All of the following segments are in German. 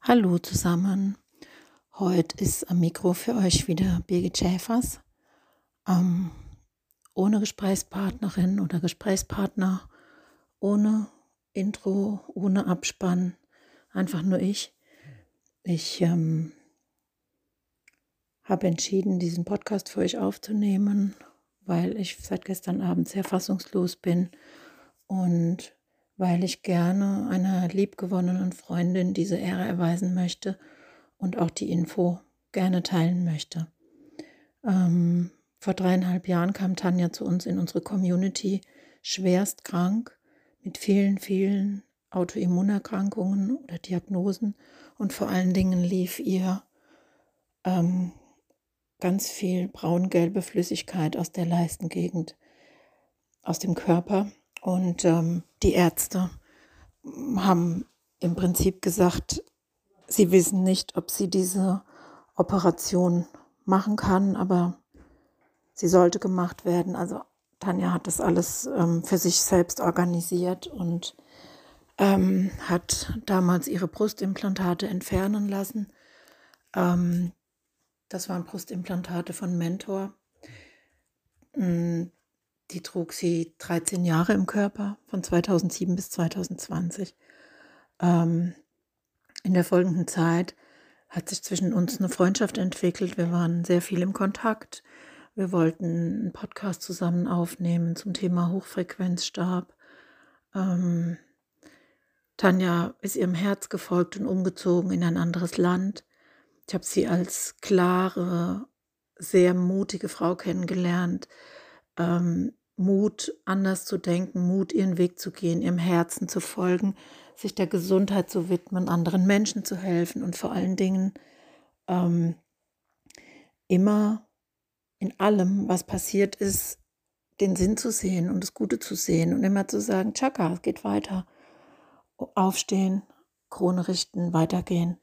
Hallo zusammen. Heute ist am Mikro für euch wieder Birgit Schäfers. Ähm, ohne Gesprächspartnerin oder Gesprächspartner, ohne Intro, ohne Abspann, einfach nur ich. Ich ähm, habe entschieden, diesen Podcast für euch aufzunehmen, weil ich seit gestern Abend sehr fassungslos bin und weil ich gerne einer liebgewonnenen Freundin diese Ehre erweisen möchte und auch die Info gerne teilen möchte. Ähm, vor dreieinhalb Jahren kam Tanja zu uns in unsere Community schwerst krank mit vielen, vielen Autoimmunerkrankungen oder Diagnosen und vor allen Dingen lief ihr ähm, ganz viel braun-gelbe Flüssigkeit aus der Leistengegend, aus dem Körper und ähm, die Ärzte haben im Prinzip gesagt, sie wissen nicht, ob sie diese Operation machen kann, aber sie sollte gemacht werden. Also Tanja hat das alles ähm, für sich selbst organisiert und ähm, hat damals ihre Brustimplantate entfernen lassen. Ähm, das waren Brustimplantate von Mentor. Die trug sie 13 Jahre im Körper, von 2007 bis 2020. Ähm, in der folgenden Zeit hat sich zwischen uns eine Freundschaft entwickelt. Wir waren sehr viel im Kontakt. Wir wollten einen Podcast zusammen aufnehmen zum Thema Hochfrequenzstab. Ähm, Tanja ist ihrem Herz gefolgt und umgezogen in ein anderes Land. Ich habe sie als klare, sehr mutige Frau kennengelernt, ähm, Mut, anders zu denken, Mut, ihren Weg zu gehen, ihrem Herzen zu folgen, sich der Gesundheit zu widmen, anderen Menschen zu helfen und vor allen Dingen ähm, immer in allem, was passiert ist, den Sinn zu sehen und das Gute zu sehen und immer zu sagen, Chaka, es geht weiter. Aufstehen, Krone richten, weitergehen.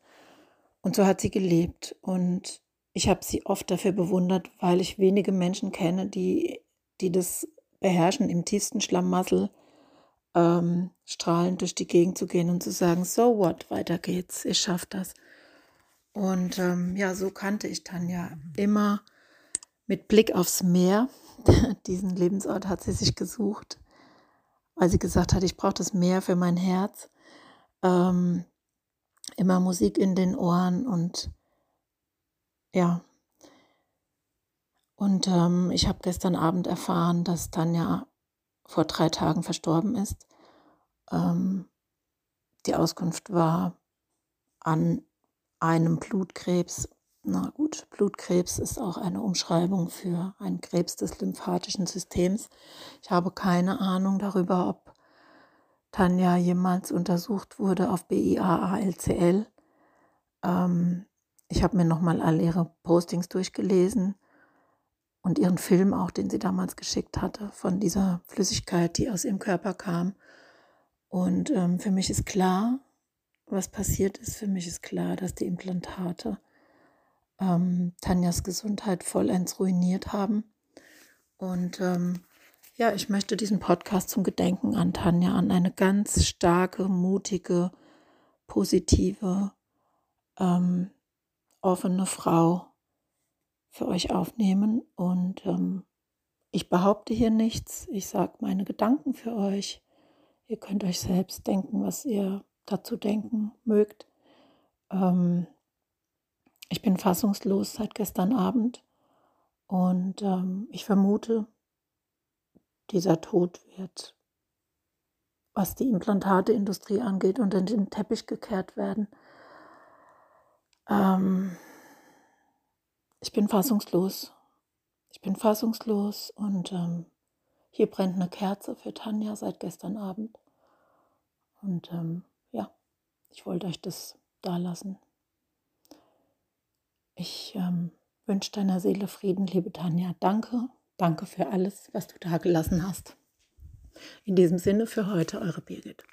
Und so hat sie gelebt. Und ich habe sie oft dafür bewundert, weil ich wenige Menschen kenne, die, die das beherrschen, im tiefsten Schlamassel ähm, strahlend durch die Gegend zu gehen und zu sagen, so what, weiter geht's, ich schaff das. Und ähm, ja, so kannte ich Tanja immer mit Blick aufs Meer. Diesen Lebensort hat sie sich gesucht, weil sie gesagt hat, ich brauche das Meer für mein Herz. Ähm, immer Musik in den Ohren und ja, und ähm, ich habe gestern Abend erfahren, dass Tanja vor drei Tagen verstorben ist. Ähm, die Auskunft war an einem Blutkrebs. Na gut, Blutkrebs ist auch eine Umschreibung für einen Krebs des lymphatischen Systems. Ich habe keine Ahnung darüber, ob Tanja jemals untersucht wurde auf BIAALCL. Ähm, ich habe mir nochmal alle ihre Postings durchgelesen und ihren Film auch, den sie damals geschickt hatte, von dieser Flüssigkeit, die aus ihrem Körper kam. Und ähm, für mich ist klar, was passiert ist. Für mich ist klar, dass die Implantate ähm, Tanjas Gesundheit vollends ruiniert haben. Und ähm, ja, ich möchte diesen Podcast zum Gedenken an Tanja, an eine ganz starke, mutige, positive, ähm, offene Frau für euch aufnehmen. Und ähm, ich behaupte hier nichts. Ich sage meine Gedanken für euch. Ihr könnt euch selbst denken, was ihr dazu denken mögt. Ähm, ich bin fassungslos seit gestern Abend und ähm, ich vermute, dieser Tod wird, was die Implantateindustrie angeht, unter den Teppich gekehrt werden. Ähm, ich bin fassungslos. Ich bin fassungslos und ähm, hier brennt eine Kerze für Tanja seit gestern Abend. Und ähm, ja, ich wollte euch das da lassen. Ich ähm, wünsche deiner Seele Frieden, liebe Tanja. Danke, danke für alles, was du da gelassen hast. In diesem Sinne für heute, eure Birgit.